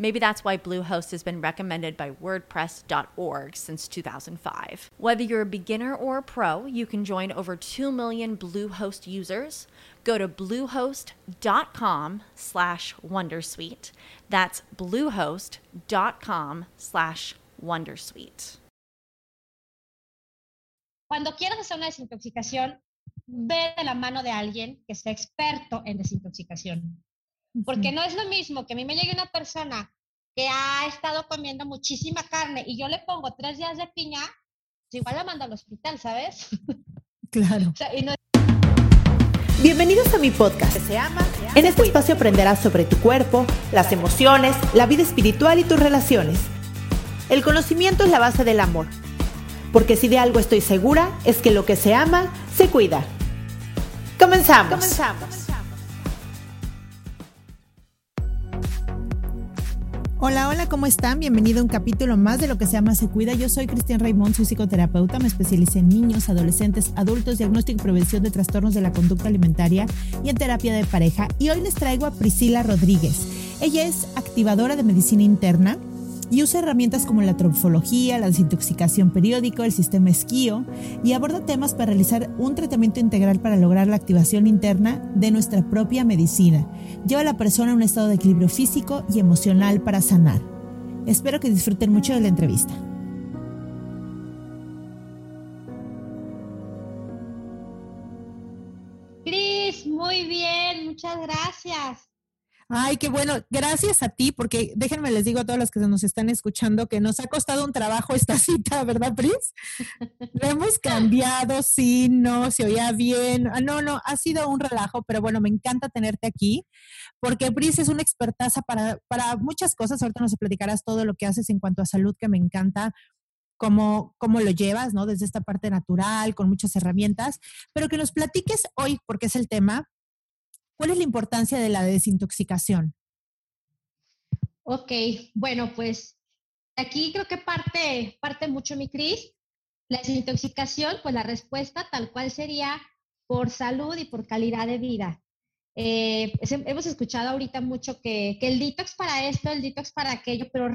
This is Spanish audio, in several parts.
Maybe that's why Bluehost has been recommended by WordPress.org since 2005. Whether you're a beginner or a pro, you can join over 2 million Bluehost users. Go to bluehost.com slash Wondersuite. That's bluehost.com slash Wondersuite. Cuando quieras hacer una desintoxicación, ve de la mano de alguien que sea experto en desintoxicación. Porque no es lo mismo que a mí me llegue una persona que ha estado comiendo muchísima carne y yo le pongo tres días de piña, pues igual la mando al hospital, ¿sabes? Claro. Bienvenidos a mi podcast. Se ama, en este espacio aprenderás sobre tu cuerpo, las emociones, la vida espiritual y tus relaciones. El conocimiento es la base del amor. Porque si de algo estoy segura, es que lo que se ama, se cuida. Comenzamos. Comenzamos. Hola, hola, ¿cómo están? Bienvenido a un capítulo más de lo que se llama Se Cuida. Yo soy Cristian Raymond, soy psicoterapeuta, me especialicé en niños, adolescentes, adultos, diagnóstico y prevención de trastornos de la conducta alimentaria y en terapia de pareja. Y hoy les traigo a Priscila Rodríguez. Ella es activadora de medicina interna y usa herramientas como la trofología, la desintoxicación periódica, el sistema esquío y aborda temas para realizar un tratamiento integral para lograr la activación interna de nuestra propia medicina. Lleva a la persona a un estado de equilibrio físico y emocional para sanar. Espero que disfruten mucho de la entrevista. Cris, muy bien, muchas gracias. Ay, qué bueno. Gracias a ti, porque déjenme les digo a todos los que nos están escuchando que nos ha costado un trabajo esta cita, ¿verdad, Pris? Lo hemos cambiado, sí, no, se oía bien. Ah, no, no, ha sido un relajo, pero bueno, me encanta tenerte aquí, porque Pris es una expertaza para, para muchas cosas. Ahorita nos platicarás todo lo que haces en cuanto a salud, que me encanta. Cómo, cómo lo llevas, ¿no? Desde esta parte natural, con muchas herramientas, pero que nos platiques hoy, porque es el tema, ¿Cuál es la importancia de la desintoxicación? Ok, bueno, pues aquí creo que parte, parte mucho mi Cris. La desintoxicación, pues la respuesta tal cual sería por salud y por calidad de vida. Eh, hemos escuchado ahorita mucho que, que el detox para esto, el detox para aquello, pero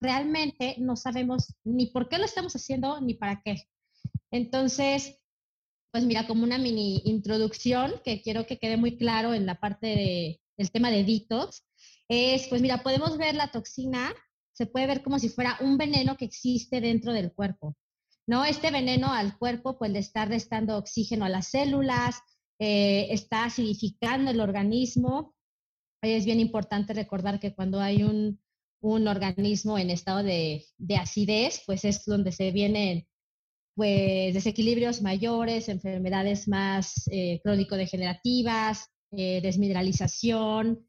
realmente no sabemos ni por qué lo estamos haciendo ni para qué. Entonces, pues mira, como una mini introducción que quiero que quede muy claro en la parte del tema de detox, es, pues mira, podemos ver la toxina, se puede ver como si fuera un veneno que existe dentro del cuerpo, ¿no? Este veneno al cuerpo, pues le está restando oxígeno a las células, eh, está acidificando el organismo. Es bien importante recordar que cuando hay un, organismo en estado de, de acidez, pues es donde se vienen pues desequilibrios mayores, enfermedades más eh, crónico-degenerativas, eh, desmineralización.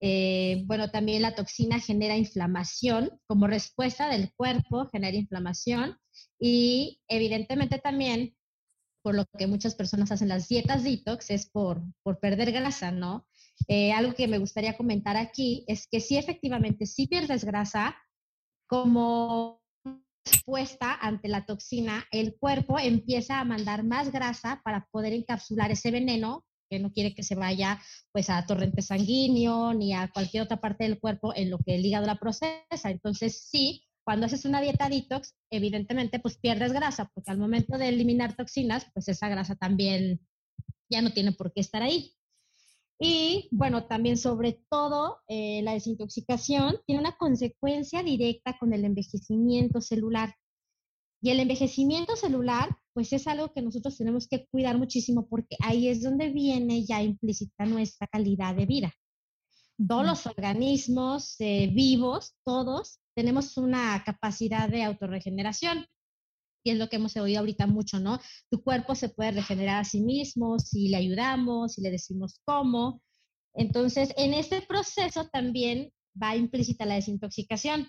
Eh, bueno, también la toxina genera inflamación, como respuesta del cuerpo genera inflamación y evidentemente también, por lo que muchas personas hacen las dietas detox, es por, por perder grasa, ¿no? algo que me gustaría comentar aquí es que sí, efectivamente, si pierdes grasa, como respuesta ante la toxina, el cuerpo empieza a mandar más grasa para poder encapsular ese veneno que no quiere que se vaya pues a torrente sanguíneo ni a cualquier otra parte del cuerpo en lo que el hígado la procesa. Entonces, sí, cuando haces una dieta detox, evidentemente pues pierdes grasa, porque al momento de eliminar toxinas, pues esa grasa también ya no tiene por qué estar ahí. Y bueno, también sobre todo eh, la desintoxicación tiene una consecuencia directa con el envejecimiento celular. Y el envejecimiento celular, pues es algo que nosotros tenemos que cuidar muchísimo porque ahí es donde viene ya implícita nuestra calidad de vida. Todos los organismos eh, vivos, todos, tenemos una capacidad de autorregeneración. Y es lo que hemos oído ahorita mucho, ¿no? Tu cuerpo se puede regenerar a sí mismo si le ayudamos, si le decimos cómo. Entonces, en este proceso también va implícita la desintoxicación.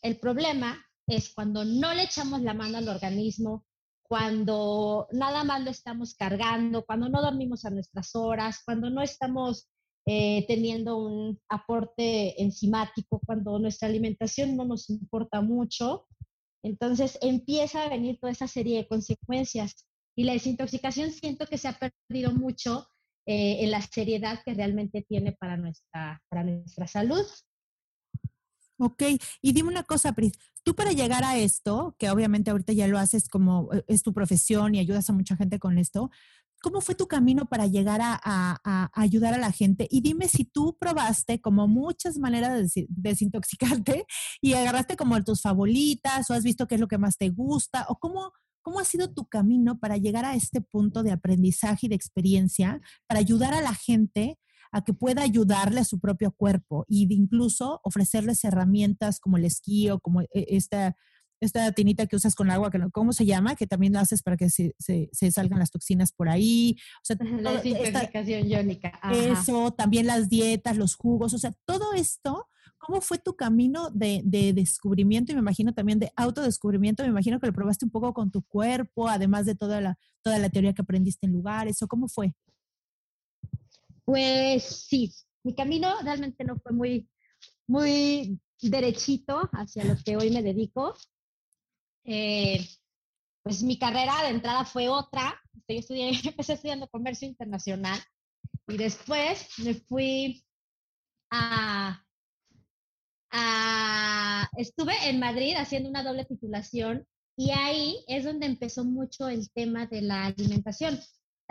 El problema es cuando no le echamos la mano al organismo, cuando nada más lo estamos cargando, cuando no dormimos a nuestras horas, cuando no estamos eh, teniendo un aporte enzimático, cuando nuestra alimentación no nos importa mucho. Entonces empieza a venir toda esa serie de consecuencias. Y la desintoxicación siento que se ha perdido mucho eh, en la seriedad que realmente tiene para nuestra, para nuestra salud. Ok, y dime una cosa, Pris, tú para llegar a esto, que obviamente ahorita ya lo haces como eh, es tu profesión y ayudas a mucha gente con esto, ¿cómo fue tu camino para llegar a, ayudar a la gente? Y dime si tú probaste como muchas maneras de desintoxicarte y agarraste como tus favoritas o has visto qué es lo que más te gusta o cómo, cómo ha sido tu camino para llegar a este punto de aprendizaje y de experiencia para ayudar a la gente a que pueda ayudarle a su propio cuerpo e incluso ofrecerles herramientas como el esquí o como e, esta, esta tinita que usas con agua, que ¿cómo se llama? Que también lo haces para que se, se, salgan las toxinas por ahí. O sea, la desintoxicación iónica. Eso, también las dietas, los jugos, o sea, todo esto, ¿cómo fue tu camino de, de, descubrimiento y me imagino también de autodescubrimiento? Me imagino que lo probaste un poco con tu cuerpo, además de toda la, toda la teoría que aprendiste en lugares, ¿o cómo fue? Pues sí, mi camino realmente no fue muy, muy derechito hacia lo que hoy me dedico. Eh, pues mi carrera de entrada fue otra. Yo estudié, empecé estudiando comercio internacional y después me fui a, a, estuve en Madrid haciendo una doble titulación y ahí es donde empezó mucho el tema de la alimentación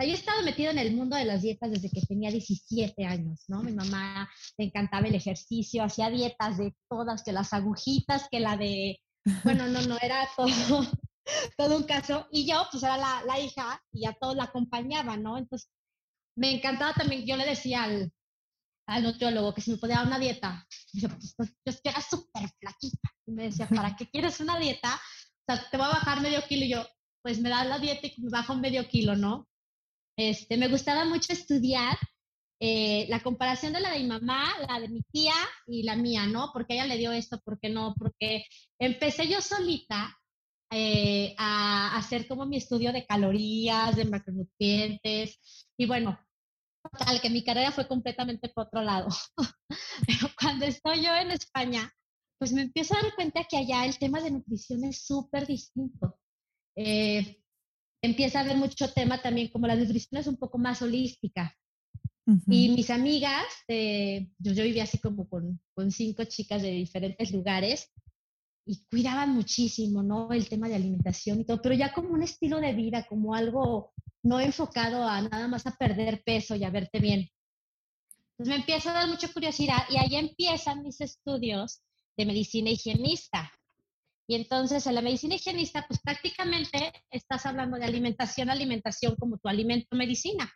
yo he estado metido en el mundo de las dietas desde que tenía 17 años, ¿no? Mi mamá le encantaba el ejercicio, hacía dietas de todas, que las agujitas, que la de, bueno, no, no, era todo, todo un caso. Y yo, pues era la, la hija y a todos la acompañaba, ¿no? Entonces, me encantaba también, yo le decía al, al nutriólogo que si me podía dar una dieta, yo, pues, pues, yo era súper flaquita. Y me decía, ¿para qué quieres una dieta? O sea, te voy a bajar medio kilo. Y yo, pues me das la dieta y me bajo medio kilo, ¿no? Este, me gustaba mucho estudiar eh, la comparación de la de mi mamá, la de mi tía y la mía, ¿no? Porque ella le dio esto, ¿por qué no? Porque empecé yo solita eh, a hacer como mi estudio de calorías, de macronutrientes, y bueno, tal que mi carrera fue completamente por otro lado. Pero cuando estoy yo en España, pues me empiezo a dar cuenta que allá el tema de nutrición es súper distinto. Eh, empieza a haber mucho tema también, como la nutrición es un poco más holística. Y mis amigas, yo, yo, vivía así como con, con, cinco chicas de diferentes lugares y cuidaban muchísimo, ¿no? El tema de alimentación y todo, pero ya como un estilo de vida, como algo no enfocado a nada más a perder peso y a verte bien. Entonces me empieza a dar mucha curiosidad y ahí empiezan mis estudios de medicina higienista. Y entonces en la medicina higienista, pues prácticamente estás hablando de alimentación, alimentación como tu alimento medicina.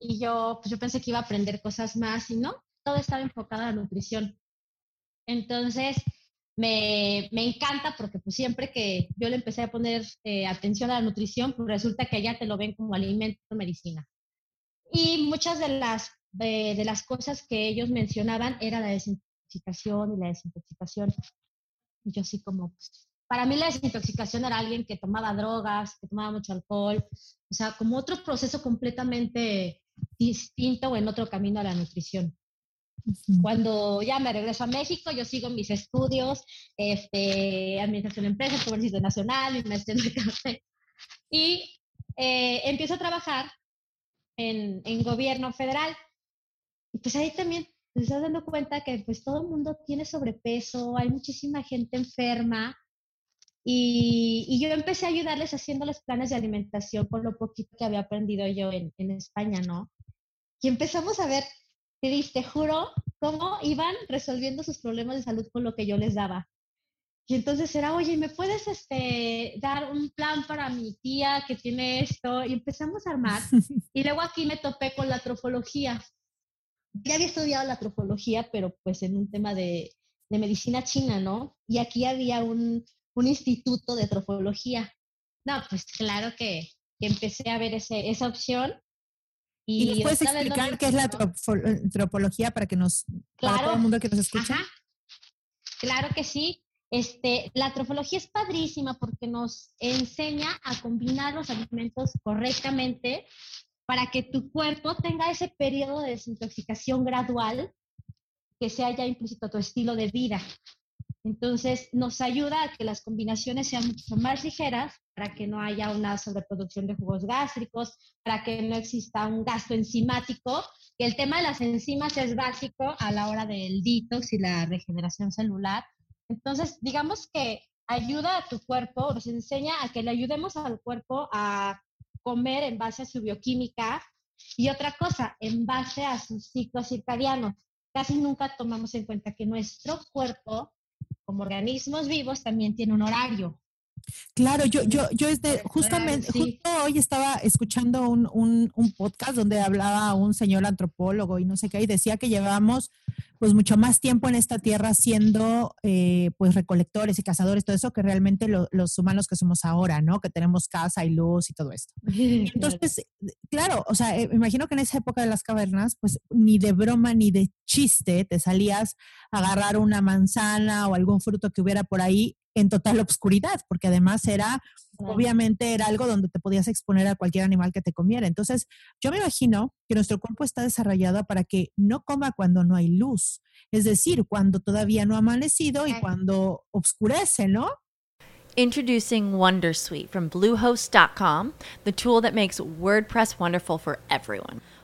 Y yo, pues yo pensé que iba a aprender cosas más y no, todo estaba enfocado a la nutrición. Entonces, me, me encanta porque pues siempre que yo le empecé a poner eh, atención a la nutrición, pues resulta que allá te lo ven como alimento medicina. Y muchas de las, de, de las cosas que ellos mencionaban era la desintoxicación y la desintoxicación y yo así como, pues, para mí la desintoxicación era alguien que tomaba drogas, que tomaba mucho alcohol, o sea, como otro proceso completamente distinto o en otro camino a la nutrición. Cuando ya me regreso a México, yo sigo mis estudios, este, administración de empresas, comercio mi maestría en café, y eh, empiezo a trabajar en, en gobierno federal. Y pues ahí también te estás dando cuenta que pues todo el mundo tiene sobrepeso, hay muchísima gente enferma y, y, yo empecé a ayudarles haciéndoles planes de alimentación con lo poquito que había aprendido yo en, en España, ¿no? Y empezamos a ver, te, te juro, cómo iban resolviendo sus problemas de salud con lo que yo les daba. Y entonces era, oye, ¿me puedes este, dar un plan para mi tía que tiene esto? Y empezamos a armar. Y luego aquí me topé con la trofología. ya había estudiado la trofología, pero pues en un tema de, de medicina china, ¿no? Y aquí había un, un instituto de trofología. No, pues claro que, que empecé a ver ese, esa opción. ¿Y, nos puedes explicar qué es la tropología para que nos, claro, para todo el mundo que nos escucha? Claro que sí. Este, la trofología es padrísima porque nos enseña a combinar los alimentos correctamente para que tu cuerpo tenga ese periodo de desintoxicación gradual que sea ya implícito a tu estilo de vida. Entonces, nos ayuda a que las combinaciones sean mucho más ligeras para que no haya una sobreproducción de jugos gástricos, para que no exista un gasto enzimático. El tema de las enzimas es básico a la hora del detox y la regeneración celular. Entonces, digamos que ayuda a tu cuerpo, nos enseña a que le ayudemos al cuerpo a comer en base a su bioquímica y otra cosa, en base a sus ciclos circadianos. Casi nunca tomamos en cuenta que nuestro cuerpo como organismos vivos también tiene un horario. Claro, yo, yo, yo este, justamente, justo hoy estaba escuchando un, un, un, podcast donde hablaba un señor antropólogo y no sé qué, y decía que llevamos pues mucho más tiempo en esta tierra siendo eh, pues recolectores y cazadores, todo eso que realmente los humanos que somos ahora, ¿no? Que tenemos casa y luz y todo esto. Entonces, claro, o sea, eh, me imagino que en esa época de las cavernas, pues ni de broma ni de chiste te salías a agarrar una manzana o algún fruto que hubiera por ahí en total obscuridad, porque además era, obviamente era algo donde te podías exponer a cualquier animal que te comiera. Entonces, yo me imagino que nuestro cuerpo está desarrollado para que no coma cuando no hay luz, es decir, cuando todavía no ha amanecido y cuando oscurece, ¿no? Introducing Wondersuite from Bluehost.com, the tool that makes WordPress wonderful for everyone.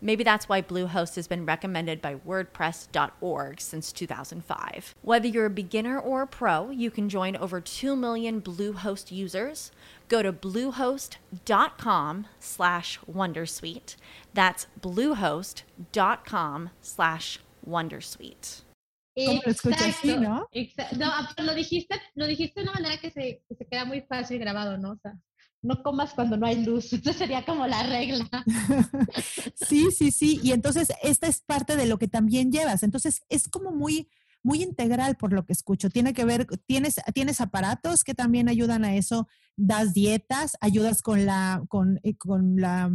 Maybe that's why Bluehost has been recommended by WordPress.org since 2005. Whether you're a beginner or a pro, you can join over 2 million Bluehost users. Go to bluehost.com slash Wondersuite. That's bluehost.com slash Wondersuite. ¿Cómo lo escuchas así, no? Exacto. No, lo dijiste, lo dijiste de una manera que se, que se queda muy fácil grabado, ¿no? O sea, no comas cuando no hay luz. Eso sería como la regla. sí, sí, sí. Y entonces esta es parte de lo que también llevas. Entonces es como muy, muy integral por lo que escucho. Tiene que ver, tienes, tienes aparatos que también ayudan a eso. Das dietas, ayudas con la, con, eh, con la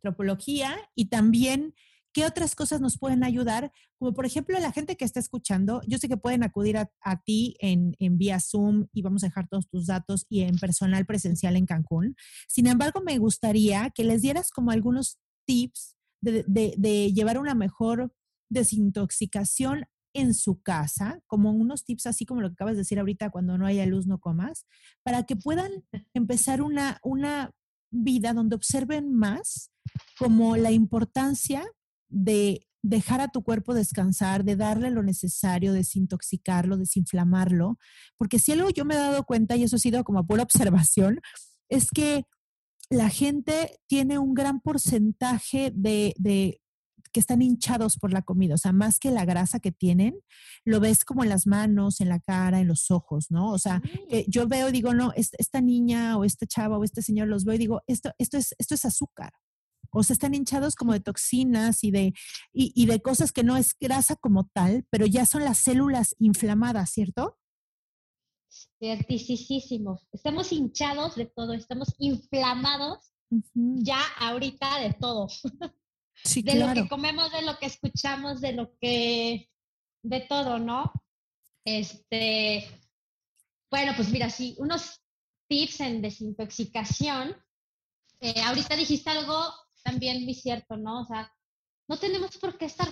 tropología y también ¿Qué otras cosas nos pueden ayudar? Como por ejemplo, la gente que está escuchando, yo sé que pueden acudir a, ti en, vía Zoom y vamos a dejar todos tus datos y en personal presencial en Cancún. Sin embargo, me gustaría que les dieras como algunos tips de, de llevar una mejor desintoxicación en su casa, como unos tips así como lo que acabas de decir ahorita, cuando no haya luz no comas, para que puedan empezar una, una vida donde observen más como la importancia de dejar a tu cuerpo descansar, de darle lo necesario, desintoxicarlo, desinflamarlo, porque si algo yo me he dado cuenta, y eso ha sido como pura observación, es que la gente tiene un gran porcentaje de, de que están hinchados por la comida, o sea, más que la grasa que tienen, lo ves como en las manos, en la cara, en los ojos, ¿no? O sea, yo veo y digo, no, esta niña o este chava o este señor los veo y digo, esto, esto, es, esto es azúcar, o sea, están hinchados como de toxinas y de, y, de cosas que no es grasa como tal, pero ya son las células inflamadas, ¿cierto? Ciertísimo. Estamos hinchados de todo, estamos inflamados ya ahorita de todo. Sí, de lo que comemos, de lo que escuchamos, de lo que, de todo, ¿no? Este, bueno, pues mira, sí, unos tips en desintoxicación. Eh, ahorita dijiste algo también muy cierto, ¿no? O sea, no tenemos por qué estar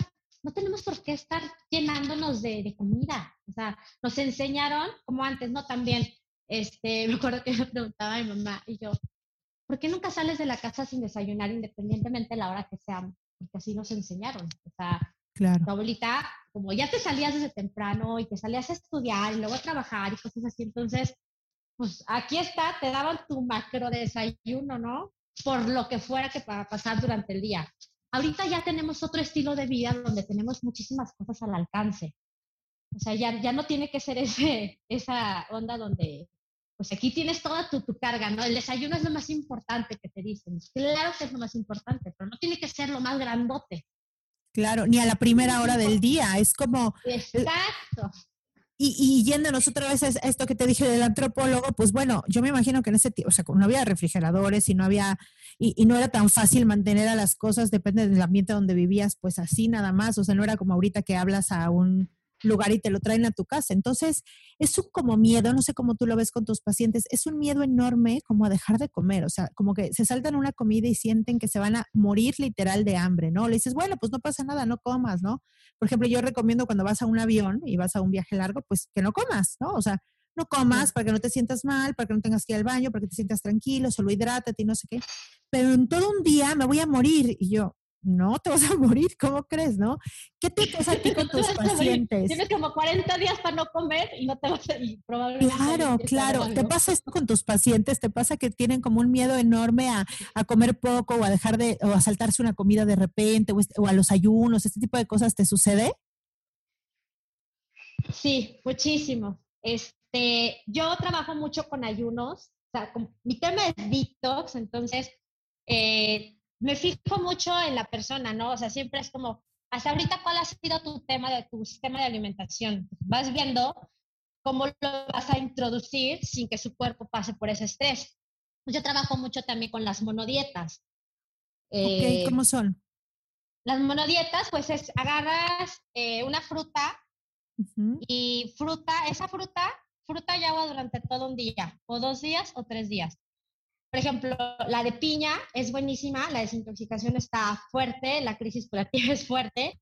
no tenemos por qué estar llenándonos de, comida. O sea, nos enseñaron, como antes, ¿no? También, este, me acuerdo que me preguntaba mi mamá y yo, ¿por qué nunca sales de la casa sin desayunar independientemente de la hora que sea? Porque así nos enseñaron. O sea, claro. tu abuelita, como ya te salías desde temprano y te salías a estudiar y luego a trabajar y cosas así, entonces, pues aquí está, te daban tu macro desayuno, ¿no? Por lo que fuera que para pasar durante el día. Ahorita ya tenemos otro estilo de vida donde tenemos muchísimas cosas al alcance. O sea, ya, ya no tiene que ser ese, esa onda donde, pues aquí tienes toda tu, tu, carga, ¿no? El desayuno es lo más importante que te dicen. Claro que es lo más importante, pero no tiene que ser lo más grandote. Claro, ni a la primera hora del día. Es como. Exacto. Y, y yéndonos otra vez a esto que te dije del antropólogo, pues bueno, yo me imagino que en ese tiempo, o sea, no había refrigeradores y no había, y, y, no era tan fácil mantener a las cosas, depende del ambiente donde vivías, pues así nada más, o sea, no era como ahorita que hablas a un lugar y te lo traen a tu casa. Entonces, es un como miedo, no sé cómo tú lo ves con tus pacientes, es un miedo enorme como a dejar de comer, o sea, como que se saltan una comida y sienten que se van a morir literal de hambre, ¿no? Le dices, bueno, pues no pasa nada, no comas, ¿no? Por ejemplo, yo recomiendo cuando vas a un avión y vas a un viaje largo, pues que no comas, ¿no? O sea, no comas para que no te sientas mal, para que no tengas que ir al baño, para que te sientas tranquilo, solo hidrátate y no sé qué. Pero en todo un día me voy a morir y yo, no te vas a morir, ¿cómo crees, no? ¿Qué te pasa a ti con tus pacientes? Tienes como 40 días para no comer y no te vas a ir, probablemente. Claro, claro. ¿Te pasa esto con tus pacientes? ¿Te pasa que tienen como un miedo enorme a, a comer poco o a dejar de, o a saltarse una comida de repente o, o a los ayunos? ¿Este tipo de cosas te sucede? Sí, muchísimo. Este, yo trabajo mucho con ayunos. O sea, mi tema es detox, entonces eh, me fijo mucho en la persona, ¿no? O sea, siempre es como, hasta ahorita, ¿cuál ha sido tu tema de tu sistema de alimentación? Vas viendo cómo lo vas a introducir sin que su cuerpo pase por ese estrés. Yo trabajo mucho también con las monodietas. Eh, ¿cómo son? Las monodietas, pues es, agarras eh, una fruta y fruta, esa fruta, fruta y agua durante todo un día, o dos días o tres días. Por ejemplo, la de piña es buenísima, la desintoxicación está fuerte, la crisis curativa es fuerte,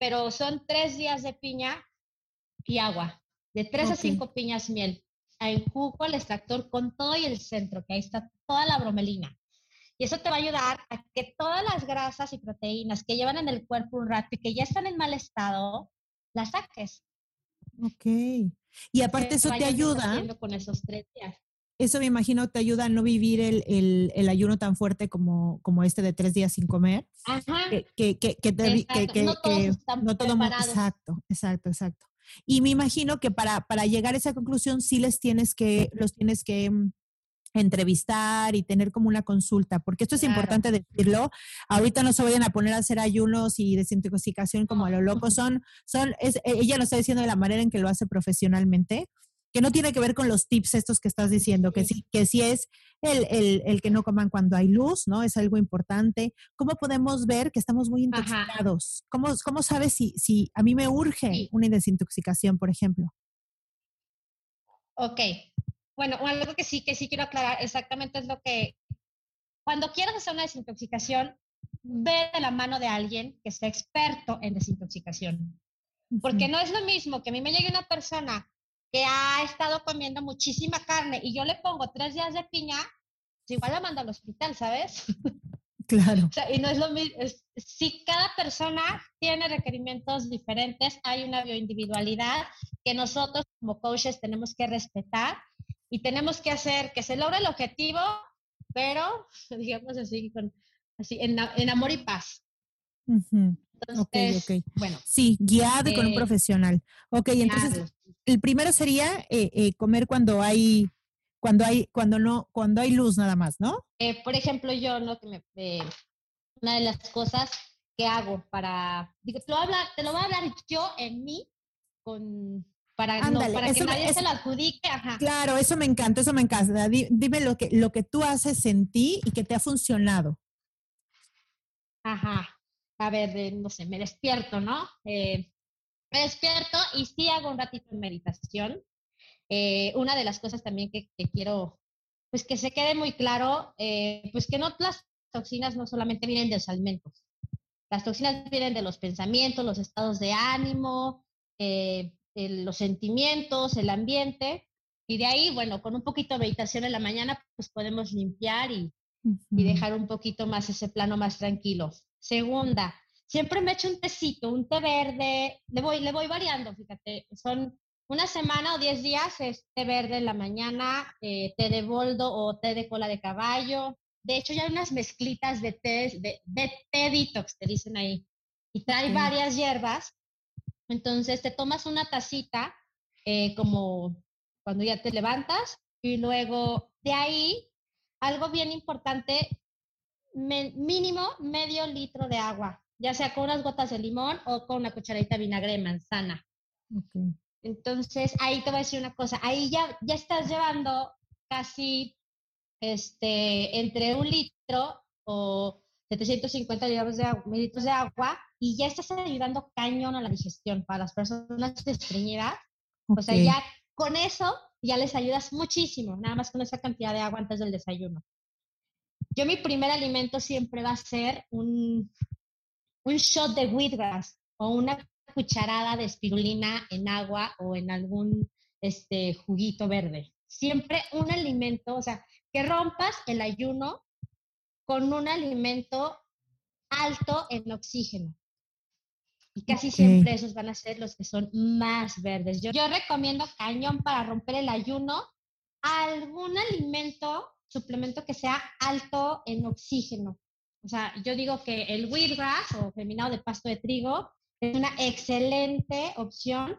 pero son tres días de piña y agua, de tres a cinco piñas miel. En jugo, el extractor con todo y el centro, que ahí está toda la bromelina. Y eso te va a ayudar a que todas las grasas y proteínas que llevan en el cuerpo un rato y que ya están en mal estado, las saques. Ok. Y aparte eso te ayuda. Con esos tres días eso me imagino te ayuda a no vivir el, el, el ayuno tan fuerte como, como este de tres días sin comer. Ajá. Que, que, que, te, que no todos están no todo Exacto, exacto, exacto. Y me imagino que para, para llegar a esa conclusión sí les tienes que, los tienes que mm, entrevistar y tener como una consulta, porque esto es importante decirlo. Ahorita no se vayan a poner a hacer ayunos y desintoxicación como a lo loco. Son, son, es, ella lo está diciendo de la manera en que lo hace profesionalmente que no tiene que ver con los tips estos que estás diciendo, que sí, que sí es el, el, el, que no coman cuando hay luz, ¿no? Es algo importante. ¿Cómo podemos ver que estamos muy intoxicados? ¿Cómo, ¿Cómo, sabes si, si a mí me urge una desintoxicación, por ejemplo? Ok. Bueno, algo que sí, que sí quiero aclarar exactamente es lo que, cuando quieras hacer una desintoxicación, ve de la mano de alguien que sea experto en desintoxicación. Porque no es lo mismo que a mí me llegue una persona que ha estado comiendo muchísima carne y yo le pongo tres días de piña, pues igual la mando al hospital, ¿sabes? Claro. o sea, y no es lo mismo, si cada persona tiene requerimientos diferentes, hay una bioindividualidad que nosotros como coaches tenemos que respetar y tenemos que hacer que se logre el objetivo, pero digamos así, con, así en, en amor y paz. Entonces, ok, Bueno. Sí, guiado con un eh, profesional. Ok, entonces el primero sería eh, eh, comer cuando hay, cuando hay, cuando no, cuando hay luz nada más, ¿no? por ejemplo, yo, ¿no? Que me, una de las cosas que hago para, digo, te lo, voy a hablar, te lo voy a hablar yo en mí con, para, no, para que nadie se lo adjudique. Ajá. Claro, eso me encanta, eso me encanta. Dime lo que, lo que tú haces en ti y que te ha funcionado. Ajá a ver, no sé, me despierto, ¿no? Eh, me despierto y sí hago un ratito de meditación. Eh, una de las cosas también que, quiero, pues que se quede muy claro, eh, pues que no las toxinas no solamente vienen de los alimentos, Las toxinas vienen de los pensamientos, los estados de ánimo, eh, los sentimientos, el ambiente. Y de ahí, bueno, con un poquito de meditación en la mañana, pues podemos limpiar y, y dejar un poquito más ese plano más tranquilo. Segunda, siempre me echo un tecito, un té verde, le voy, le voy variando, fíjate, son una semana o diez días es té verde en la mañana, eh, té de boldo o té de cola de caballo. De hecho, ya hay unas mezclitas de té, de, de té detox, te dicen ahí, y trae varias hierbas. Entonces, te tomas una tacita, eh, como cuando ya te levantas, y luego de ahí, algo bien importante, mínimo medio litro de agua, ya sea con unas gotas de limón o con una cucharadita de vinagre de manzana. Entonces, ahí te voy a decir una cosa, ahí ya, ya estás llevando casi este, entre un litro o 750 litros de, agua, mililitros de agua y ya estás ayudando cañón a la digestión para las personas estreñidas. O sea, ya con eso ya les ayudas muchísimo, nada más con esa cantidad de agua antes del desayuno. Yo mi primer alimento siempre va a ser un, un shot de wheatgrass o una cucharada de espirulina en agua o en algún este, juguito verde. Siempre un alimento, o sea, que rompas el ayuno con un alimento alto en oxígeno. Y casi siempre esos van a ser los que son más verdes. Yo, yo recomiendo cañón para romper el ayuno algún alimento, suplemento que sea alto en oxígeno. O sea, yo digo que el wheatgrass o feminado de pasto de trigo es una excelente opción,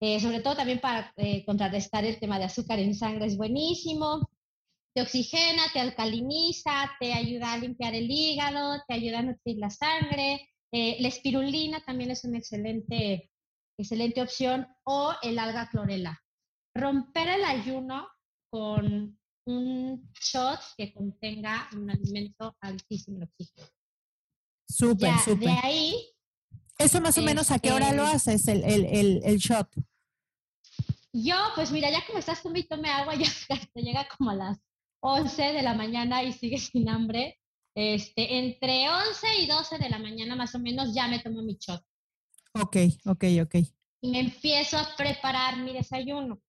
eh, sobre todo también para eh, contrarrestar el tema de azúcar en sangre, es buenísimo. Te oxigena, te alcaliniza, te ayuda a limpiar el hígado, te ayuda a nutrir la sangre. Eh, la espirulina también es una excelente, excelente opción o el alga clorela. Romper el ayuno con un shot que contenga un alimento altísimo en oxígeno. Súper, súper. De ahí. ¿Eso más o menos a qué hora lo este haces, el, el, el, shot? Yo, pues mira, ya como estás tú tome agua, ya te llega como a las 11 de la mañana y sigues sin hambre. Este, entre 11 y 12 de la mañana más o menos ya me tomo mi shot. Ok, ok, ok. Y me empiezo a preparar mi desayuno.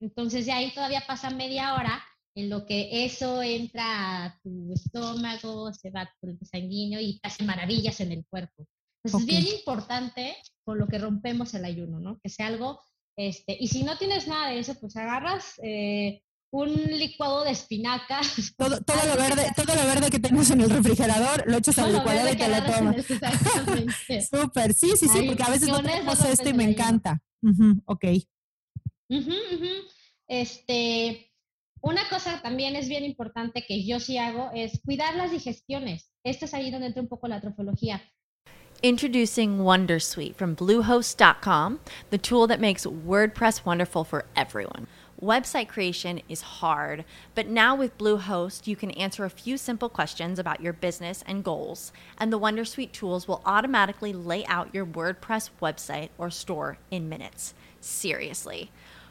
Entonces de ahí todavía pasa media hora en lo que eso entra a tu estómago, se va por el sanguíneo y hace maravillas en el cuerpo. Entonces es bien importante con lo que rompemos el ayuno, ¿no? Que sea algo, este, y si no tienes nada de eso, pues agarras eh, un licuado de espinacas. Todo, todo lo verde, todo lo verde que tengas en el refrigerador, lo echas al licuador y te lo tomas. Súper, sí, sí, sí, porque a veces no tenemos esto y me encanta. ok. Este, una cosa también es bien importante que yo sí hago es cuidar las digestiones. Es ahí donde entra un poco la trofología. Introducing Wondersuite from Bluehost.com, the tool that makes WordPress wonderful for everyone. Website creation is hard, but now with Bluehost, you can answer a few simple questions about your business and goals, and the Wondersuite tools will automatically lay out your WordPress website or store in minutes. Seriously.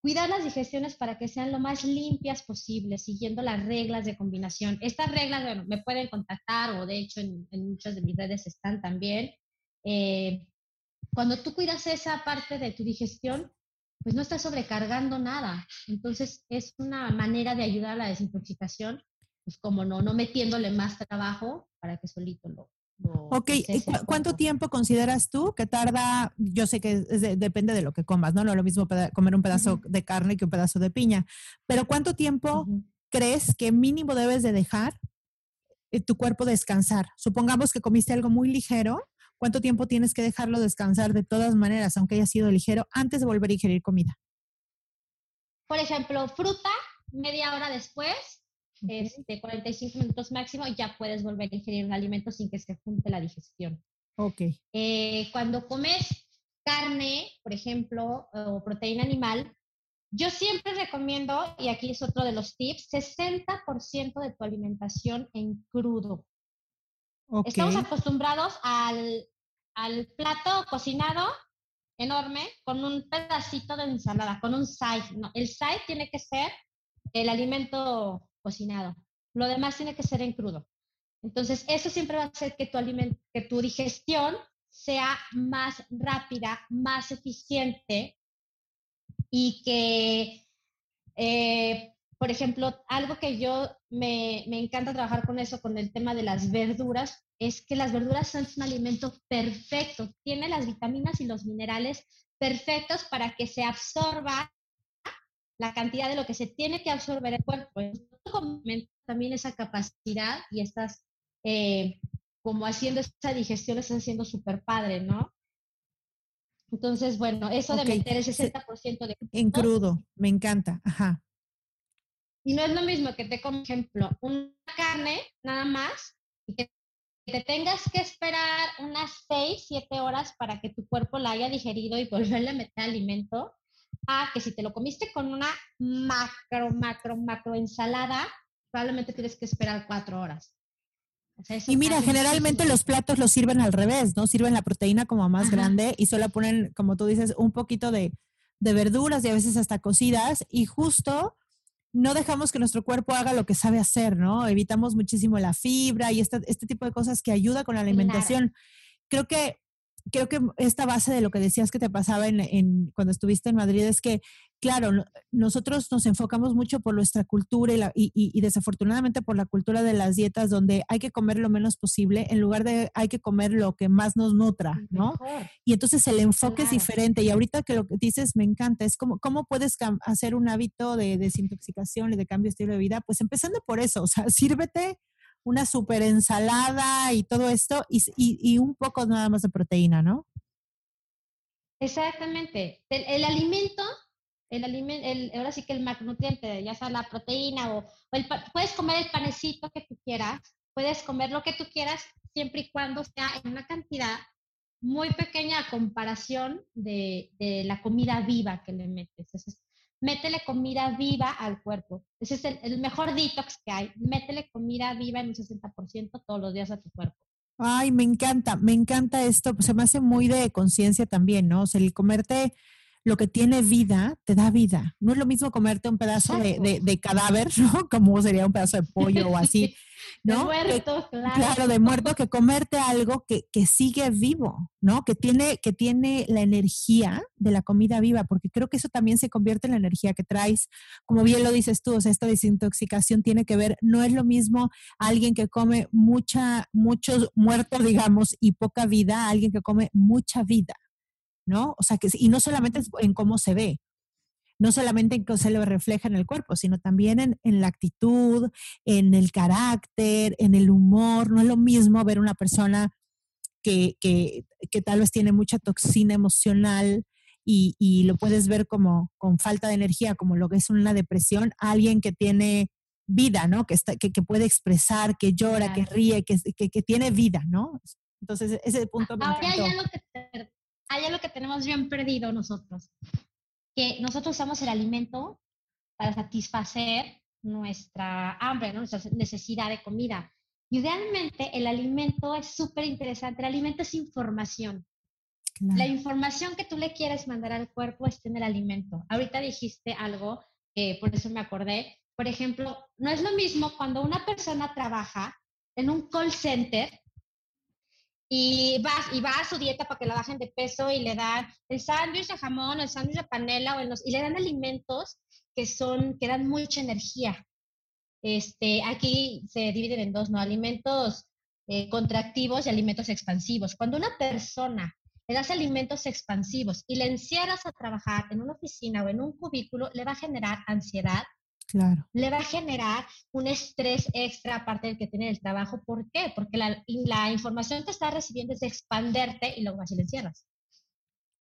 cuidar las digestiones para que sean lo más limpias posible, siguiendo las reglas de combinación. Estas reglas, bueno, me pueden contactar o de hecho en, muchas de mis redes están también. Eh, cuando tú cuidas esa parte de tu digestión, pues no estás sobrecargando nada. Entonces es una manera de ayudar a la desintoxicación, pues como no, no metiéndole más trabajo para que solito lo, Ok, ¿cuánto tiempo consideras tú que tarda? Yo sé que depende de lo que comas, ¿no? No es lo mismo comer un pedazo de carne que un pedazo de piña, pero ¿cuánto tiempo crees que mínimo debes de dejar eh, tu cuerpo descansar? Supongamos que comiste algo muy ligero, ¿cuánto tiempo tienes que dejarlo descansar de todas maneras, aunque haya sido ligero, antes de volver a ingerir comida? Por ejemplo, fruta, media hora después, este, 45 minutos máximo, ya puedes volver a ingerir un alimento sin que se junte la digestión. Ok. Eh, cuando comes carne, por ejemplo, o proteína animal, yo siempre recomiendo, y aquí es otro de los tips, 60% de tu alimentación en crudo. Okay. Estamos acostumbrados al, al plato cocinado enorme con un pedacito de ensalada, con un side. No, el side tiene que ser el alimento cocinado. Lo demás tiene que ser en crudo. Entonces, eso siempre va a hacer que tu, que tu digestión sea más rápida, más eficiente y que, eh, por ejemplo, algo que yo me, me, encanta trabajar con eso, con el tema de las verduras, es que las verduras son un alimento perfecto, tiene las vitaminas y los minerales perfectos para que se absorba la cantidad de lo que se tiene que absorber el cuerpo. También esa capacidad y estás eh, como haciendo esa digestión, estás haciendo súper padre, ¿no? Entonces, bueno, eso de meter el 60% de... En crudo, me encanta, ajá. Y no es lo mismo que te, como ejemplo, una carne nada más y que te tengas que esperar unas 6, 7 horas para que tu cuerpo la haya digerido y volverle a meter alimento, a que si te lo comiste con una macro, macro, macro ensalada, probablemente tienes que esperar cuatro horas. y mira, generalmente los platos los sirven al revés, ¿no? Sirven la proteína como más grande y solo ponen, como tú dices, un poquito de, de verduras y a veces hasta cocidas y justo no dejamos que nuestro cuerpo haga lo que sabe hacer, ¿no? Evitamos muchísimo la fibra y este, este tipo de cosas que ayuda con la alimentación. Creo que creo que esta base de lo que decías que te pasaba en, cuando estuviste en Madrid es que, claro, nosotros nos enfocamos mucho por nuestra cultura y, desafortunadamente por la cultura de las dietas donde hay que comer lo menos posible en lugar de hay que comer lo que más nos nutra, ¿no? Y entonces el enfoque es diferente y ahorita que lo que dices me encanta, es como, ¿cómo puedes hacer un hábito de desintoxicación y de cambio de estilo de vida? Pues empezando por eso, o sea, sírvete una super ensalada y todo esto y, un poco nada más de proteína, ¿no? Exactamente. El, alimento, el alimento, ahora sí que el macronutriente, ya sea la proteína o, puedes comer el panecito que tú quieras, puedes comer lo que tú quieras siempre y cuando sea en una cantidad muy pequeña a comparación de, de la comida viva que le metes métele comida viva al cuerpo. Ese es el, mejor detox que hay. Métele comida viva en un 60% todos los días a tu cuerpo. Ay, me encanta, me encanta esto. Pues se me hace muy de conciencia también, ¿no? O sea, el comerte lo que tiene vida, te da vida. No es lo mismo comerte un pedazo de, de, cadáver, ¿no? Como sería un pedazo de pollo o así. ¿no? De muerto, claro. Claro, de muerto, que comerte algo que, que, sigue vivo, ¿no? Que tiene, que tiene la energía de la comida viva, porque creo que eso también se convierte en la energía que traes. Como bien lo dices tú, o sea, esta desintoxicación tiene que ver, no es lo mismo alguien que come mucha, muchos muertos, digamos, y poca vida, a alguien que come mucha vida, ¿no? O sea, que, y no solamente en cómo se ve, no solamente en cómo se lo refleja en el cuerpo, sino también en, en, la actitud, en el carácter, en el humor. No es lo mismo ver una persona que, que, que tal vez tiene mucha toxina emocional y, y, lo puedes ver como con falta de energía, como lo que es una depresión, alguien que tiene vida, ¿no? Que, está, que, que puede expresar, que llora, que ríe, que, que, tiene vida, ¿no? Entonces, ese punto me Ahora algo, que, hay algo que tenemos bien perdido nosotros que nosotros usamos el alimento para satisfacer nuestra hambre, nuestra necesidad de comida. Y realmente el alimento es súper interesante. El alimento es información. La información que tú le quieres mandar al cuerpo es en el alimento. Ahorita dijiste algo, que por eso me acordé. Por ejemplo, no es lo mismo cuando una persona trabaja en un call center y va, y va a su dieta para que la bajen de peso y le dan el sándwich de jamón, el sándwich de panela o y le dan alimentos que son que dan mucha energía. Este, aquí se dividen en dos, ¿no? Alimentos eh, contractivos y alimentos expansivos. Cuando una persona le das alimentos expansivos y le encierras a trabajar en una oficina o en un cubículo, le va a generar ansiedad, Claro. Le va a generar un estrés extra aparte del que tiene el trabajo. ¿Por qué? Porque la, la información que está recibiendo es de expanderte y luego vas y le encierras.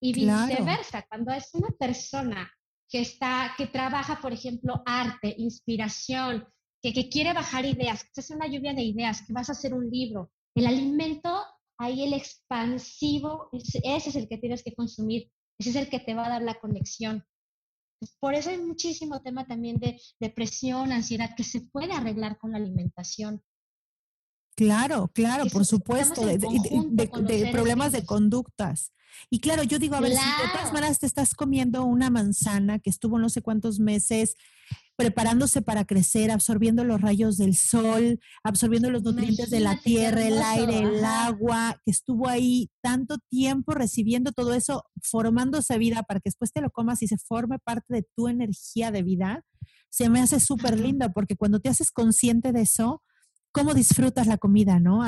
Y viceversa, cuando es una persona que está, que trabaja, por ejemplo, arte, inspiración, que, que quiere bajar ideas, que hace una lluvia de ideas, que vas a hacer un libro, el alimento, ahí el expansivo, ese es el que tienes que consumir, ese es el que te va a dar la conexión. Por eso hay muchísimo tema también de depresión, ansiedad, que se puede arreglar con la alimentación. Claro, claro, por supuesto, de, problemas de conductas. Y claro, yo digo, a ver, si de todas maneras te estás comiendo una manzana que estuvo no sé cuántos meses preparándose para crecer, absorbiendo los rayos del sol, absorbiendo los nutrientes de la tierra, el aire, el agua, que estuvo ahí tanto tiempo recibiendo todo eso, formándose vida para que después te lo comas y se forme parte de tu energía de vida, se me hace súper lindo porque cuando te haces consciente de eso, cómo disfrutas la comida, ¿no?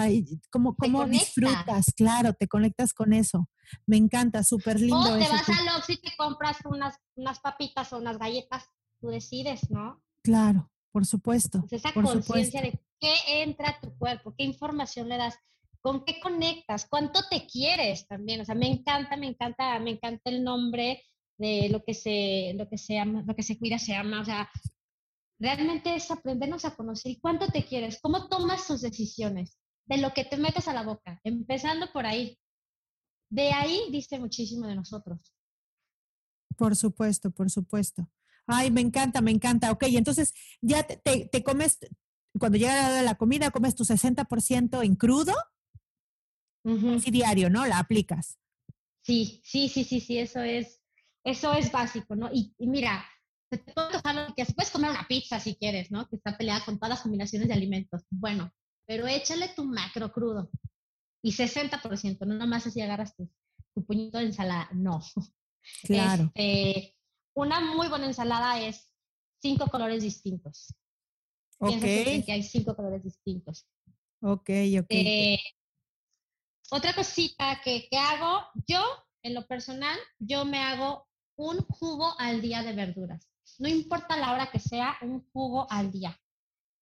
¿Cómo, cómo disfrutas? Claro, te conectas con eso. Me encanta, súper lindo. O te vas al Oxxo y te compras unas, unas papitas o unas galletas tú decides, ¿no? Claro, por supuesto. esa conciencia de qué entra a tu cuerpo, qué información le das, con qué conectas, cuánto te quieres también. O sea, me encanta, me encanta, me encanta el nombre de lo que se, lo que se llama, lo que se cuida se llama. O sea, realmente es aprendernos a conocer cuánto te quieres, cómo tomas tus decisiones, de lo que te metes a la boca, empezando por ahí. De ahí dice muchísimo de nosotros. Por supuesto, por supuesto. Ay, me encanta, me encanta. Ok, entonces ya te, te, comes, cuando llega la comida, comes tu 60% en crudo. Uh diario, ¿no? La aplicas. Sí, sí, sí, sí, sí, eso es, eso es básico, ¿no? Y, mira, te puedo lo que puedes comer una pizza si quieres, ¿no? Que está peleada con todas las combinaciones de alimentos. Bueno, pero échale tu macro crudo y 60%, no nomás así agarras tu, tu puñito de ensalada, no. Claro. Este, una muy buena ensalada es cinco colores distintos. Ok. que hay cinco colores distintos. Ok, ok. Eh, otra cosita que, hago, yo, en lo personal, yo me hago un jugo al día de verduras. No importa la hora que sea, un jugo al día.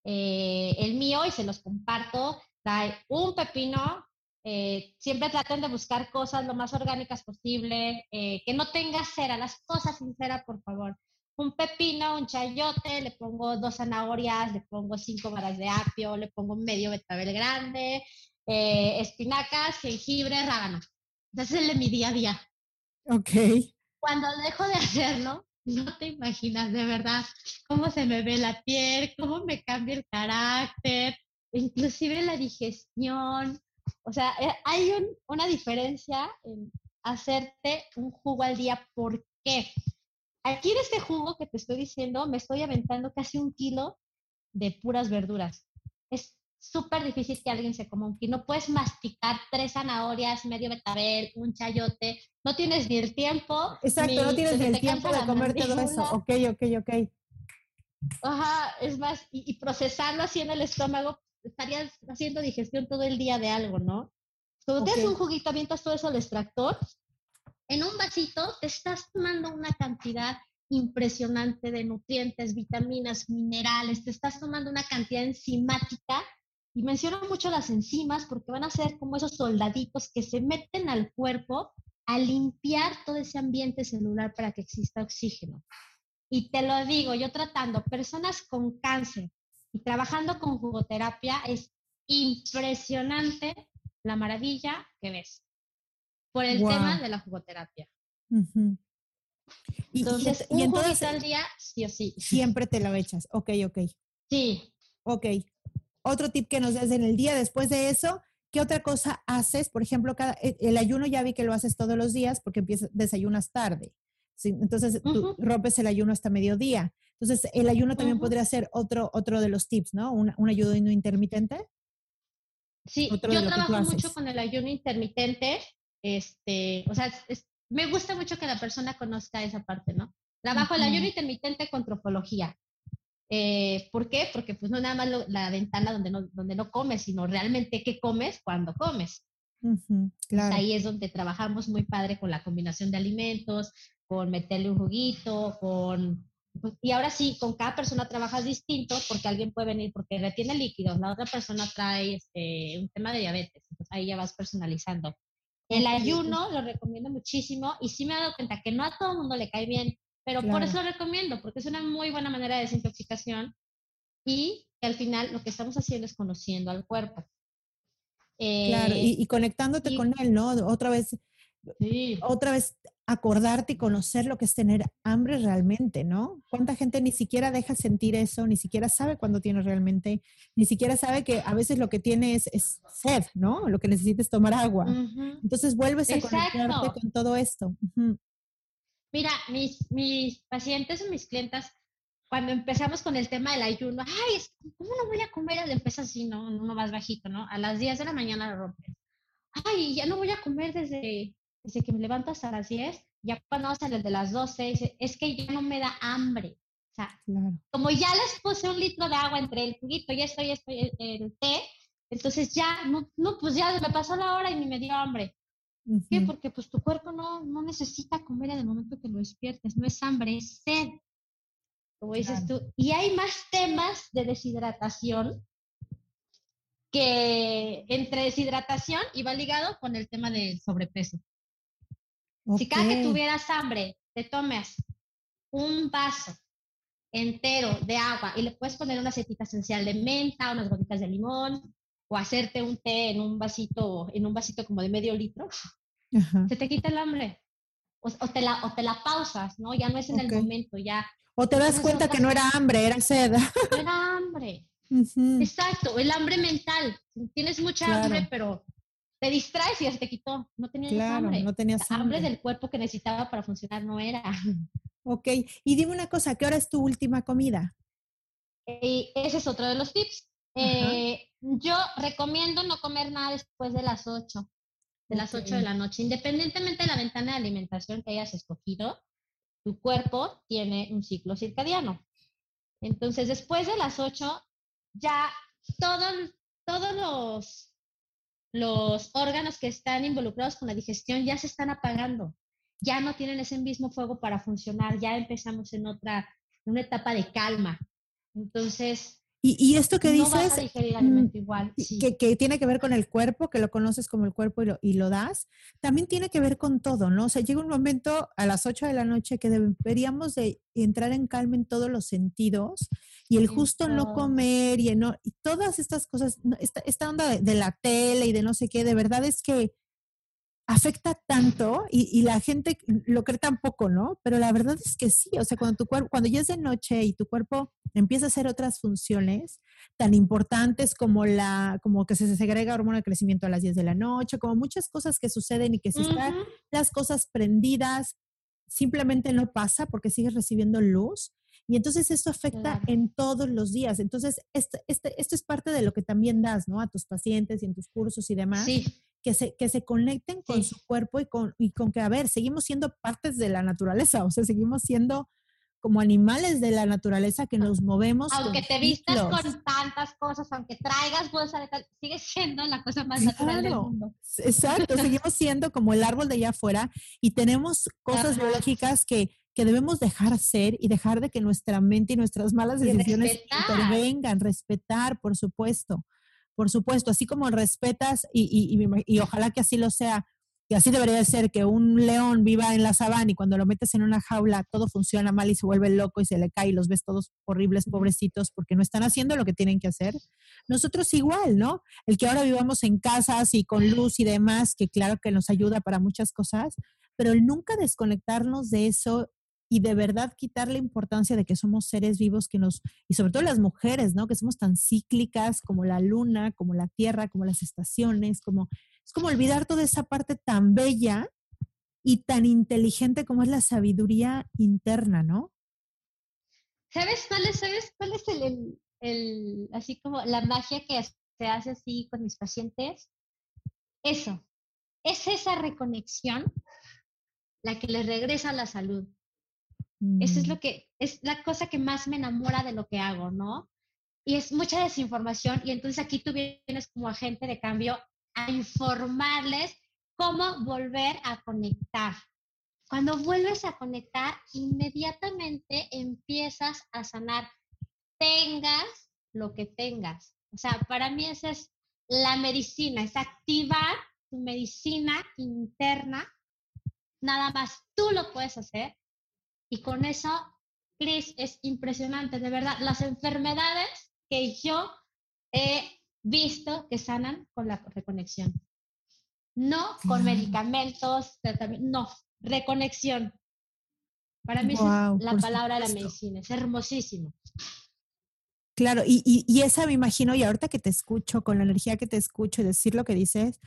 Eh, el mío, y se los comparto, trae un pepino, eh, siempre traten de buscar cosas lo más orgánicas posible, eh, que no tenga cera, las cosas sin cera, por favor. Un pepino, un chayote, le pongo dos zanahorias, le pongo cinco varas de apio, le pongo medio betabel grande, eh, espinacas, jengibre, rábano. Ese es el de mi día a día. Ok. Cuando dejo de hacerlo, no te imaginas de verdad cómo se me ve la piel, cómo me cambia el carácter, inclusive la digestión. O sea, eh, hay una diferencia en hacerte un jugo al día. ¿Por qué? Aquí de este jugo que te estoy diciendo, me estoy aventando casi un kilo de puras verduras. Es súper difícil que alguien se coma un kilo. No puedes masticar tres zanahorias, medio betabel, un chayote. No tienes ni el tiempo. Exacto, no tienes ni el tiempo de comer todo eso. Ok, ok, ok. Ajá, es más, y, y procesarlo así en el estómago estarías haciendo digestión todo el día de algo, ¿no? Cuando te haces un juguito, avientas todo eso al extractor, en un vasito te estás tomando una cantidad impresionante de nutrientes, vitaminas, minerales, te estás tomando una cantidad enzimática y menciono mucho las enzimas porque van a ser como esos soldaditos que se meten al cuerpo a limpiar todo ese ambiente celular para que exista oxígeno. Y te lo digo, yo tratando personas con cáncer, y trabajando con jugoterapia es impresionante la maravilla que ves por el tema de la jugoterapia. Entonces, y, un entonces, al día, sí o sí. Siempre te lo echas. Ok, ok. Sí. Ok. Otro tip que nos des en el día después de eso, ¿Qué otra cosa haces? Por ejemplo, cada, e, el ayuno ya vi que lo haces todos los días porque empiezas, desayunas tarde. Entonces, tú rompes el ayuno hasta mediodía. Entonces, el ayuno también podría ser otro, otro de los tips, ¿no? Un, un ayuno intermitente. Sí, yo trabajo mucho con el ayuno intermitente. Este, o sea, me gusta mucho que la persona conozca esa parte, ¿no? Trabajo el ayuno intermitente con tropología. Eh, ¿Por qué? Porque pues no nada más la ventana donde no, donde no comes, sino realmente qué comes cuando comes. ahí es donde trabajamos muy padre con la combinación de alimentos, con meterle un juguito, con... Pues, y ahora sí, con cada persona trabajas distinto porque alguien puede venir porque retiene líquidos, la otra persona trae este, un tema de diabetes, entonces ahí ya vas personalizando. El ayuno lo recomiendo muchísimo y sí me he dado cuenta que no a todo el mundo le cae bien, pero por eso lo recomiendo, porque es una muy buena manera de desintoxicación y que al final lo que estamos haciendo es conociendo al cuerpo. claro, y, conectándote con él, ¿no? Otra vez, otra vez acordarte y conocer lo que es tener hambre realmente, ¿no? ¿Cuánta gente ni siquiera deja sentir eso, ni siquiera sabe cuándo tiene realmente, ni siquiera sabe que a veces lo que tiene es, sed, ¿no? Lo que necesita es tomar agua. Entonces vuelves a conectarte con todo esto. Mira, mis, mis pacientes o mis clientas, cuando empezamos con el tema del ayuno, ay, ¿cómo no voy a comer? Empieza así, ¿no? Uno más bajito, ¿no? A las 10 de la mañana lo rompes. Ay, ya no voy a comer desde, desde que me levanto hasta las 10. Ya cuando el desde las 12, es que ya no me da hambre. O sea, como ya les puse un litro de agua entre el juguito y esto y esto y el té, entonces ya, no, no, pues ya me pasó la hora y ni me dio hambre. ¿Qué? Porque pues tu cuerpo no, no necesita comer en el momento que lo despiertes, no es hambre, es sed. Como dices tú. Y hay más temas de deshidratación que entre deshidratación y va ligado con el tema del sobrepeso. Si cada que tuvieras hambre te tomes un vaso entero de agua y le puedes poner una acetita esencial de menta, unas gotitas de limón, o hacerte un té en un vasito, en un vasito como de medio litro, se te quita el hambre. O, te la, o te la pausas, ¿no? Ya no es en el momento, ya. O te das cuenta que no era hambre, era sed. No era hambre. Exacto, el hambre mental. Tienes mucha hambre, pero te distraes y ya se te quitó. No tenías hambre. No tenías hambre. hambre del cuerpo que necesitaba para funcionar no era. Ok, y dime una cosa, ¿qué hora es tu última comida? Eh, ese es otro de los tips. Eh, yo recomiendo no comer nada después de las 8 de las 8 de la noche. Independientemente de la ventana de alimentación que hayas escogido, tu cuerpo tiene un ciclo circadiano. Entonces, después de las 8, ya todos, todos los, los órganos que están involucrados con la digestión ya se están apagando. Ya no tienen ese mismo fuego para funcionar. Ya empezamos en otra, en una etapa de calma. Entonces, y, esto que dices, mm, que, tiene que ver con el cuerpo, que lo conoces como el cuerpo y lo, y lo, das, también tiene que ver con todo, ¿no? O sea, llega un momento a las 8 de la noche que deberíamos de entrar en calma en todos los sentidos y el justo no comer y, no, y todas estas cosas, esta, esta onda de, de, la tele y de no sé qué, de verdad es que afecta tanto y, la gente lo cree tan poco, ¿no? Pero la verdad es que sí, o sea, cuando tu cuerpo, cuando ya es de noche y tu cuerpo empieza a hacer otras funciones tan importantes como la, como que se segrega hormona de crecimiento a las 10 de la noche, como muchas cosas que suceden y que si están las cosas prendidas, simplemente no pasa porque sigues recibiendo luz. Y entonces esto afecta en todos los días. Entonces, este, este, esto es parte de lo que también das, ¿no? A tus pacientes y en tus cursos y demás. Sí que se, que se conecten con su cuerpo y con, y con que, a ver, seguimos siendo partes de la naturaleza, o sea, seguimos siendo como animales de la naturaleza que nos movemos. Aunque te vistas con tantas cosas, aunque traigas bolsa de tal, sigues siendo la cosa más natural del mundo. Exacto, seguimos siendo como el árbol de allá afuera y tenemos cosas biológicas que, que debemos dejar ser y dejar de que nuestra mente y nuestras malas decisiones intervengan, respetar, por supuesto por supuesto, así como respetas, y, y, ojalá que así lo sea, y así debería ser, que un león viva en la sabana y cuando lo metes en una jaula todo funciona mal y se vuelve loco y se le cae y los ves todos horribles, pobrecitos, porque no están haciendo lo que tienen que hacer. Nosotros igual, ¿no? El que ahora vivamos en casas y con luz y demás, que claro que nos ayuda para muchas cosas, pero el nunca desconectarnos de eso y de verdad quitar la importancia de que somos seres vivos que nos, y sobre todo las mujeres, ¿no? Que somos tan cíclicas como la luna, como la tierra, como las estaciones, como, es como olvidar toda esa parte tan bella y tan inteligente como es la sabiduría interna, ¿no? ¿Sabes cuál es, sabes cuál es el, el, así como la magia que se hace así con mis pacientes? Eso, es esa reconexión la que les regresa la salud. Eso es mm. lo que, es la cosa que más me enamora de lo que hago, ¿no? Y es mucha desinformación y entonces aquí tú vienes como agente de cambio a informarles cómo volver a conectar. Cuando vuelves a conectar, inmediatamente empiezas a sanar, tengas lo que tengas. O sea, para mí esa es la medicina, es activar tu medicina interna. Nada más tú lo puedes hacer y con eso, Chris, es impresionante, de verdad. Las enfermedades que yo he visto que sanan con la reconexión. No con medicamentos, no, reconexión. Para mí es la palabra de la medicina, es hermosísimo. Claro, y, y, esa me imagino, y ahorita que te escucho, con la energía que te escucho y decir lo que dices,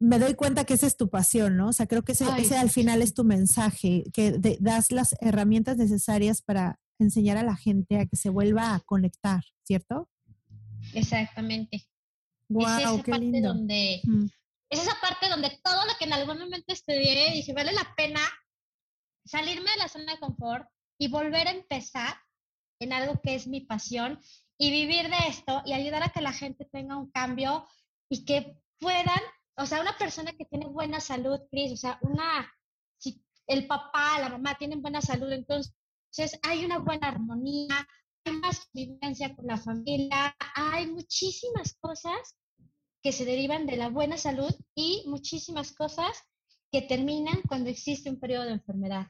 me doy cuenta que esa es tu pasión, ¿no? O sea, creo que ese, al final es tu mensaje, que das las herramientas necesarias para enseñar a la gente a que se vuelva a conectar, ¿cierto? Exactamente. Wow, es esa qué parte lindo. donde es esa parte donde todo lo que en algún momento estudié dije, vale la pena salirme de la zona de confort y volver a empezar en algo que es mi pasión y vivir de esto y ayudar a que la gente tenga un cambio y que puedan o sea, una persona que tiene buena salud, Cris, o sea, una, si el papá, la mamá tienen buena salud, entonces hay una buena armonía, hay más convivencia con la familia, hay muchísimas cosas que se derivan de la buena salud y muchísimas cosas que terminan cuando existe un periodo de enfermedad.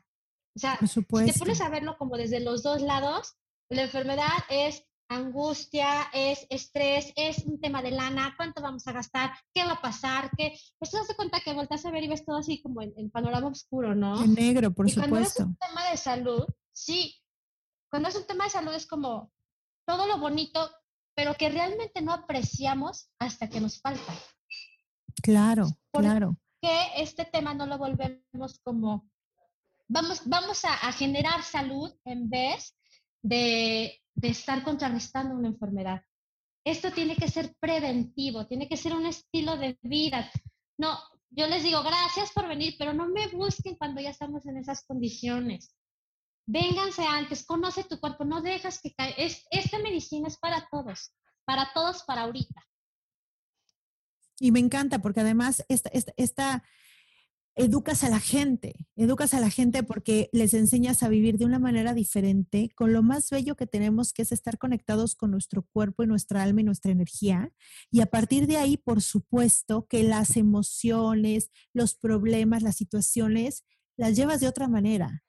O sea, si te pones a verlo como desde los dos lados, la enfermedad es angustia, es estrés, es un tema de lana, cuánto vamos a gastar, qué va a pasar, qué... Pues te das cuenta que volteas a ver y ves todo así como en, panorama oscuro, ¿no? En negro, por supuesto. Cuando es un tema de salud, sí, cuando es un tema de salud es como todo lo bonito, pero que realmente no apreciamos hasta que nos falta. Claro, claro. Que este tema no lo volvemos como, vamos, vamos a, a generar salud en vez de de estar contrarrestando una enfermedad. Esto tiene que ser preventivo, tiene que ser un estilo de vida. No, yo les digo gracias por venir, pero no me busquen cuando ya estamos en esas condiciones. Vénganse antes, conoce tu cuerpo, no dejas que caiga. esta medicina es para todos, para todos, para ahorita. Y me encanta porque además esta, esta educas a la gente, educas a la gente porque les enseñas a vivir de una manera diferente, con lo más bello que tenemos, que es estar conectados con nuestro cuerpo y nuestra alma y nuestra energía. Y a partir de ahí, por supuesto, que las emociones, los problemas, las situaciones, las llevas de otra manera.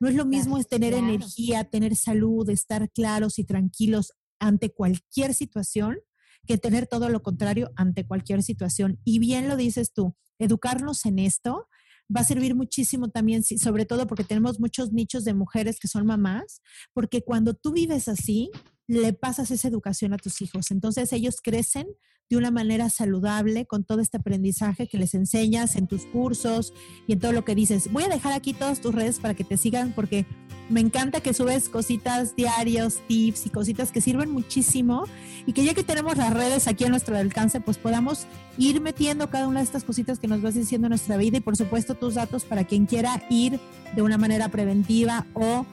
No es lo mismo tener energía, tener salud, estar claros y tranquilos ante cualquier situación que tener todo lo contrario ante cualquier situación. Y bien lo dices tú, educarnos en esto va a servir muchísimo también, sobre todo porque tenemos muchos nichos de mujeres que son mamás, porque cuando tú vives así, le pasas esa educación a tus hijos. Entonces ellos crecen de una manera saludable con todo este aprendizaje que les enseñas en tus cursos y en todo lo que dices. Voy a dejar aquí todas tus redes para que te sigan porque me encanta que subes cositas diarios, tips y cositas que sirven muchísimo y que ya que tenemos las redes aquí a nuestro alcance, pues podamos ir metiendo cada una de estas cositas que nos vas diciendo en nuestra vida y por supuesto tus datos para quien quiera ir de una manera preventiva o,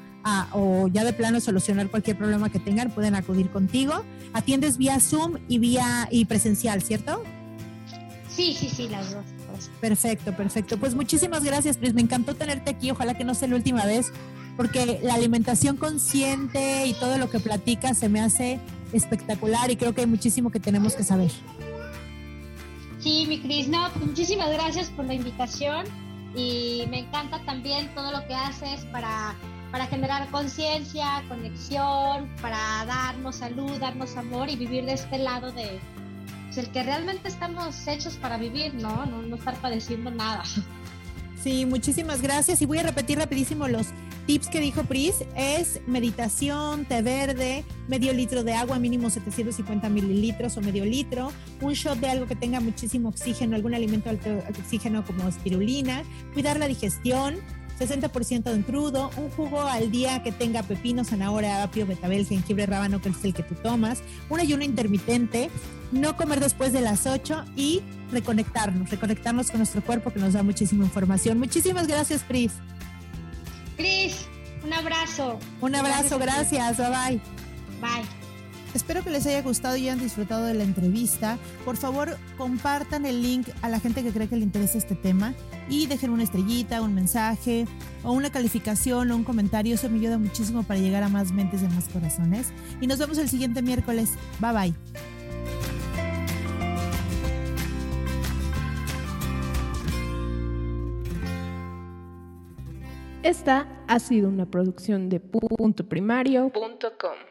o ya de plano solucionar cualquier problema que tengan, pueden acudir contigo. Atiendes vía Zoom y vía y presencial, ¿cierto? Sí, sí, sí, las dos. Perfecto, perfecto. Pues muchísimas gracias, Pris. Me encantó tenerte aquí. Ojalá que no sea la última vez porque la alimentación consciente y todo lo que platicas se me hace espectacular y creo que hay muchísimo que tenemos que saber. Sí, mi Cris, no, pues muchísimas gracias por la invitación y me encanta también todo lo que haces para, para generar conciencia, conexión, para darnos salud, darnos amor y vivir de este lado de pues, el que realmente estamos hechos para vivir, ¿no? No, estar padeciendo nada. Sí, muchísimas gracias. Y voy a repetir rapidísimo los tips que dijo Pris. Es meditación, té verde, medio litro de agua, mínimo 750 mililitros o medio litro, un shot de algo que tenga muchísimo oxígeno, algún alimento alto oxígeno como espirulina, cuidar la digestión, 60% en crudo, un jugo al día que tenga pepino, zanahoria, apio, betabel, jengibre, rábano, que es el que tú tomas, un ayuno intermitente, no comer después de las 8 y reconectarnos, reconectarnos con nuestro cuerpo que nos da muchísima información. Muchísimas gracias, Pris. Pris, un abrazo. Un abrazo, gracias, bye bye. Bye. Espero que les haya gustado y hayan disfrutado de la entrevista. Por favor, compartan el link a la gente que cree que le interesa este tema y dejen una estrellita, un mensaje o una calificación o un comentario. Eso me ayuda muchísimo para llegar a más mentes y más corazones. Y nos vemos el siguiente miércoles. Bye bye. Esta ha sido una producción de punto primario.com.